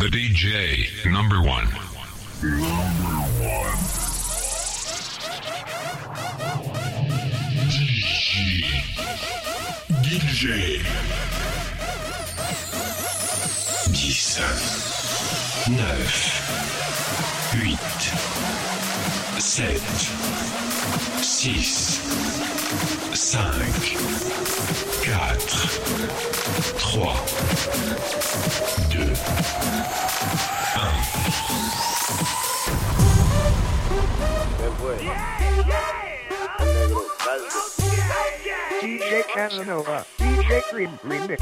The DJ number one. Number one. DJ. DJ. Dix. Neuf. Huit. Sept. Six. 5, 4, 3, 2, 1. DJ Casanova, DJ Green Remix.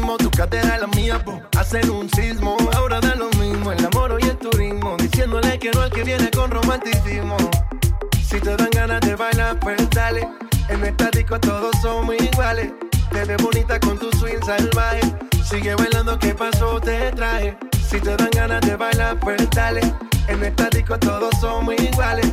tu cátedra es la mía, po. Hacer un sismo, ahora da lo mismo. El amor y el turismo, diciéndole que no al que viene con romanticismo. Si te dan ganas de bailar, pues dale. En esta disco todos somos iguales. Te ves bonita con tu swing salvaje. Sigue bailando, ¿qué pasó? Te traje. Si te dan ganas de bailar, pues dale. En esta disco todos somos iguales.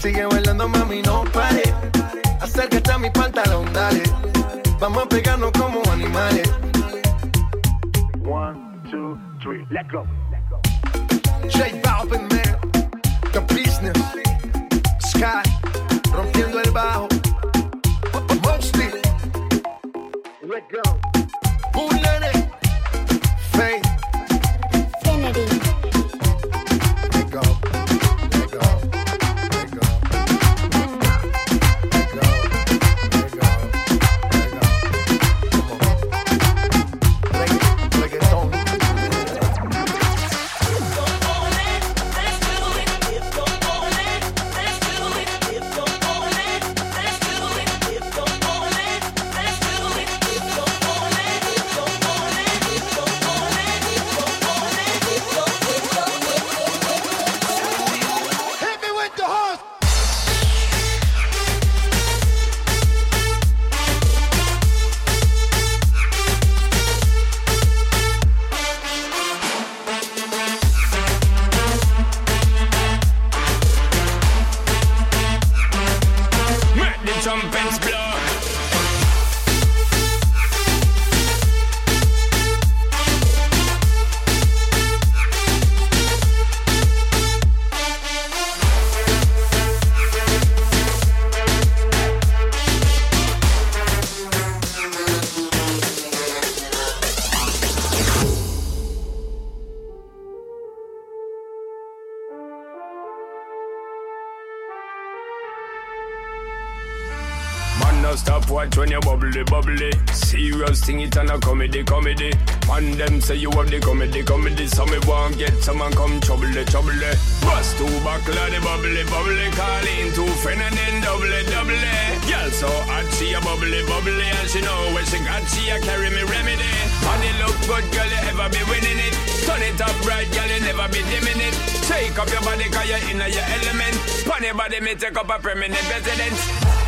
Sigue bailando, mami, no pare. Acércate a mi pantalón, dale. Vamos a pegarnos como animales. One, two, three, let go. J Balvin, man. The business. Sky. Rompiendo el bajo. Mostly. Let go. Bullet. Faith. Thing, it and a comedy, comedy. Man, them say you have the comedy, comedy. So me want get someone come trouble, the trouble. Bust two buckle the bubbly, bubbly. Call in two friend and then double, double. Girl so hot, she a bubbly, bubbly. And she know when she got, she a carry me remedy. And it look good, girl, you ever be winning it. Turn it up right, girl, you never be dimming it. Shake up your body, cause you're in your element. Pon your body, me take up a permanent residence.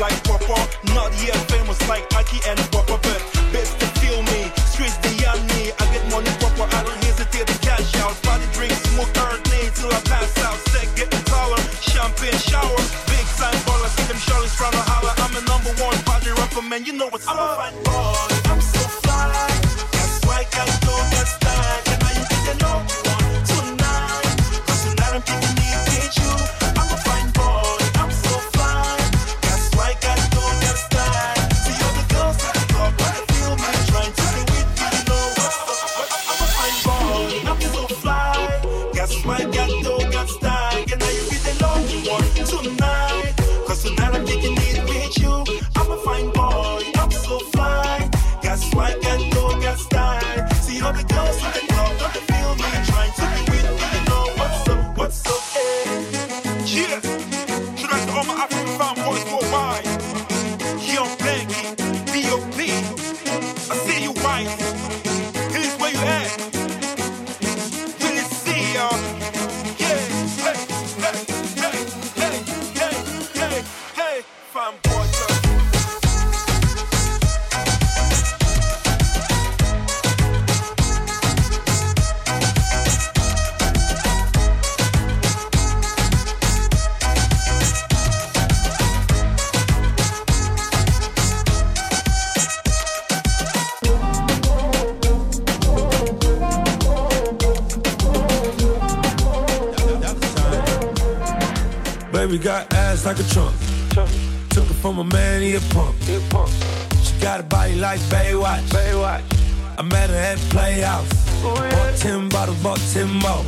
like proper. Not yet famous like Aki and Papa, but best to feel me. Streets beyond me. I get money proper. I don't hesitate to cash out. Body drink, smoke earthly till I pass out. Stack, get the collar. Champagne shower. Big time baller. See them Charlies trying to holler. I'm the number one body rapper, man. You know what's up. I'm a fine baller. I'm so fly. That's why I got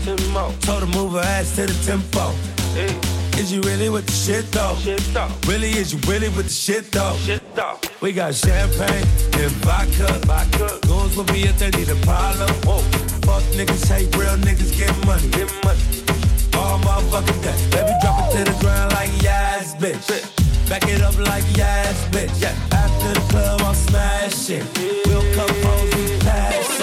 Ten. Told her move her ass to the tempo. Hey. Is you really with the shit though? shit though? Really, is you really with the shit though? Shit though. We got champagne and vodka. vodka. Goons will be if they need a problem. Whoa. Fuck niggas, hate real niggas, get money. Get money. All motherfuckers, day. Baby, drop it to the ground like yes, bitch. bitch. Back it up like yes, bitch. Yeah. After the club, I'm smashing. Yeah. We'll come home, we pass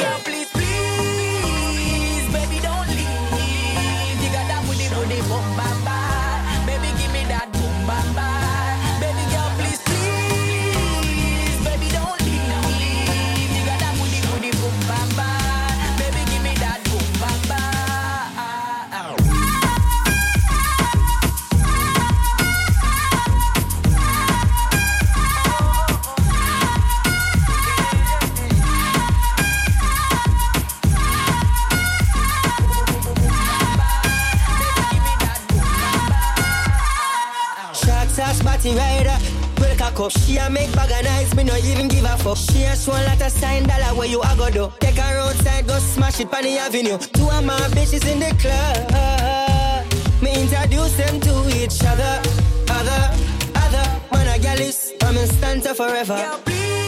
taxi rider. Break a cup, she a make bag of nice, me no even give a fuck. She a swan like a sign dollar where you a go do. Take her outside, go smash it on the avenue. Two of my bitches in the club. Me introduce them to each other, other, other. Man, I got this, I'm in stanza forever. Yo, please.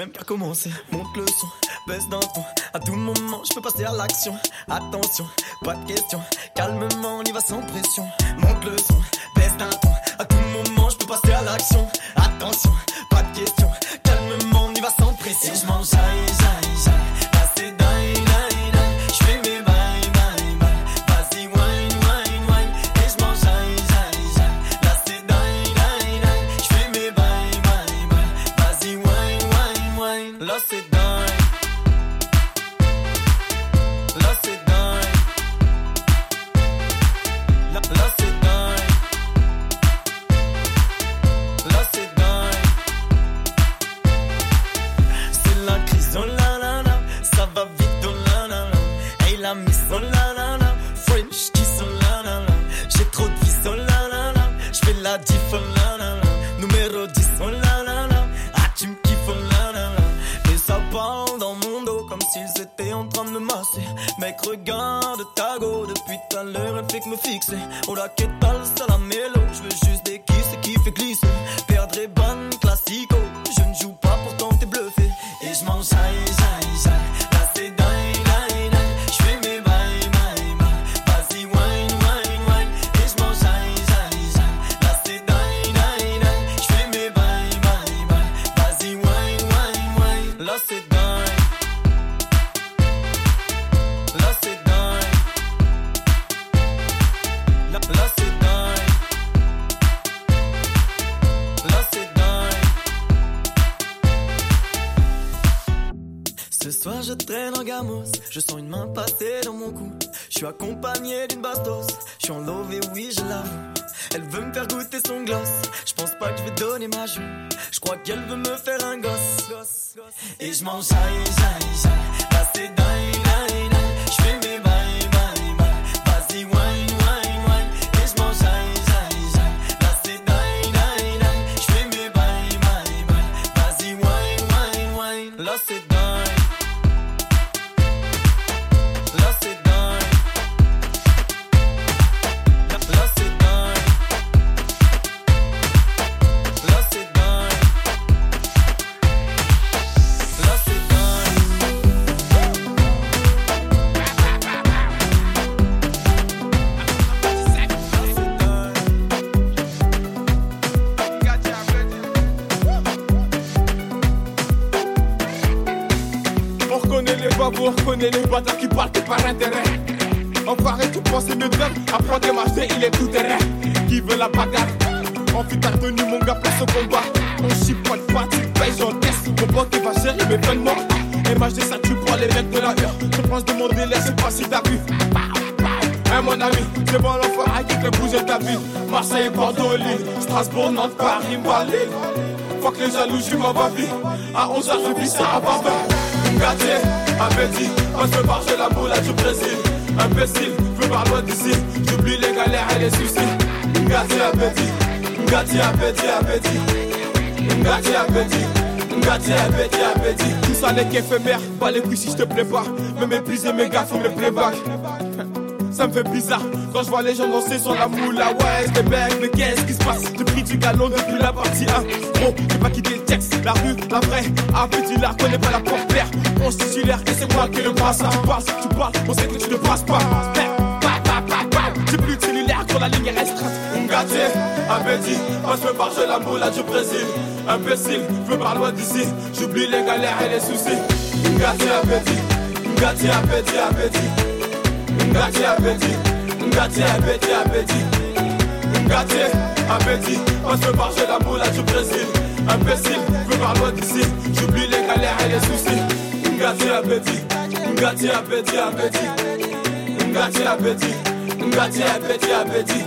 Même pas commencé. Monte le son, baisse d'un ton. À tout moment, je peux passer à l'action. Attention, pas de question. Calmement, on y va sans pression. Monte le son, baisse d'un ton. À tout moment, je peux passer à l'action. Attention, je sens une main passer dans mon cou. Je suis accompagné d'une bastos, je suis en love et oui je l'avoue. Elle veut me faire goûter son gloss, je pense pas que je vais donner ma joue. Je crois qu'elle veut me faire un gosse. Et je aïe, aïe, aïe. Là c'est dingue, reconnaît les bâtards qui partent par intérêt. On paraît tout penser mieux d'eux, après de marcher, il est tout terrain. Qui veut la bagarre? On fit ta tenue, mon gars, place au combat. On chipote pas, tu payes, j'encaisse. Mon il va gérer mes vêtements. MHD, ça tue pour les mecs de la heure. Je pense de mon délai, sais pas si t'as vu. Hein, mon ami, c'est bon l'enfant à qui fait bouger ta vie. Marseille, Bordeaux, Lille, Strasbourg, Nantes, Paris, Mbali. Faut que les jaloux, je m'en vie. À 11h, je vis ça à Barbin. Ngati, appétit, on se marche la moula du Brésil. Imbécile, veux par loin d'ici. J'oublie les galères et les soucis. Ngati, appétit, Ngati, appétit, appétit. Ngati, appétit. Ngati, appétit, appétit. Tout ça n'est qu'éphémère, pas les couilles si je te plais pas. Me mépriser mes gars, faut me playback. Ça me fait bizarre quand je vois les gens danser sur la moula. Ouais, j'étais bête, mais qu'est-ce qui se passe? J'ai pris du galon depuis la partie 1. Gros, j'ai pas quitté le texte, la rue, la vraie. Un petit lard, connais pas la porte claire. On titulaire et c'est moi qui le passe. Tu passes, tu parles, on sait que tu ne passes pas. J'ai plus de cellulaire quand la ligne est restreinte. Ngati, appétit, moi je veux marcher la moula du Brésil. Imbécile, je veux par loin d'ici. J'oublie les galères et les soucis. Ngati, appétit, Ngati, appétit, appétit. Ngati appétit, Ngati appétit, appétit. Ngati appétit, on se marche la moula du Brésil. Imbécile, veux par loin d'ici. J'oublie les galères et les soucis. Ngati appétit, Ngati appétit, appétit. Ngati appétit, Ngati appétit, appétit.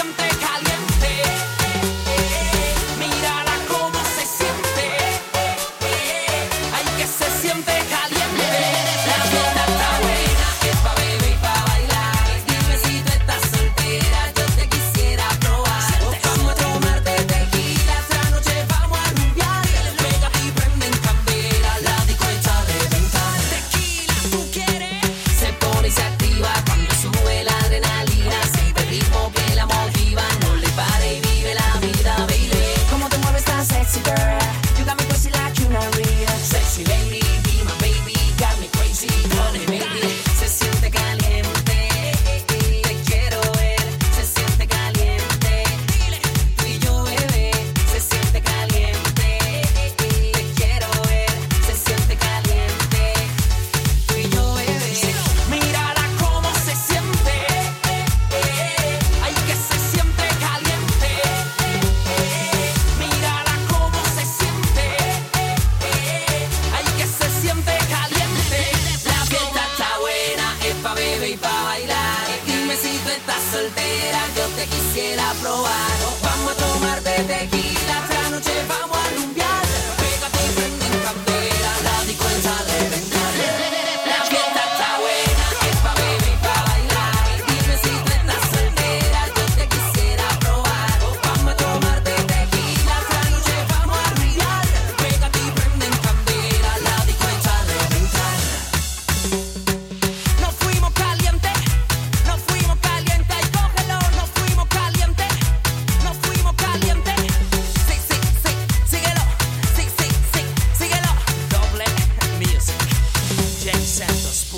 siempre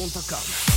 conta calma.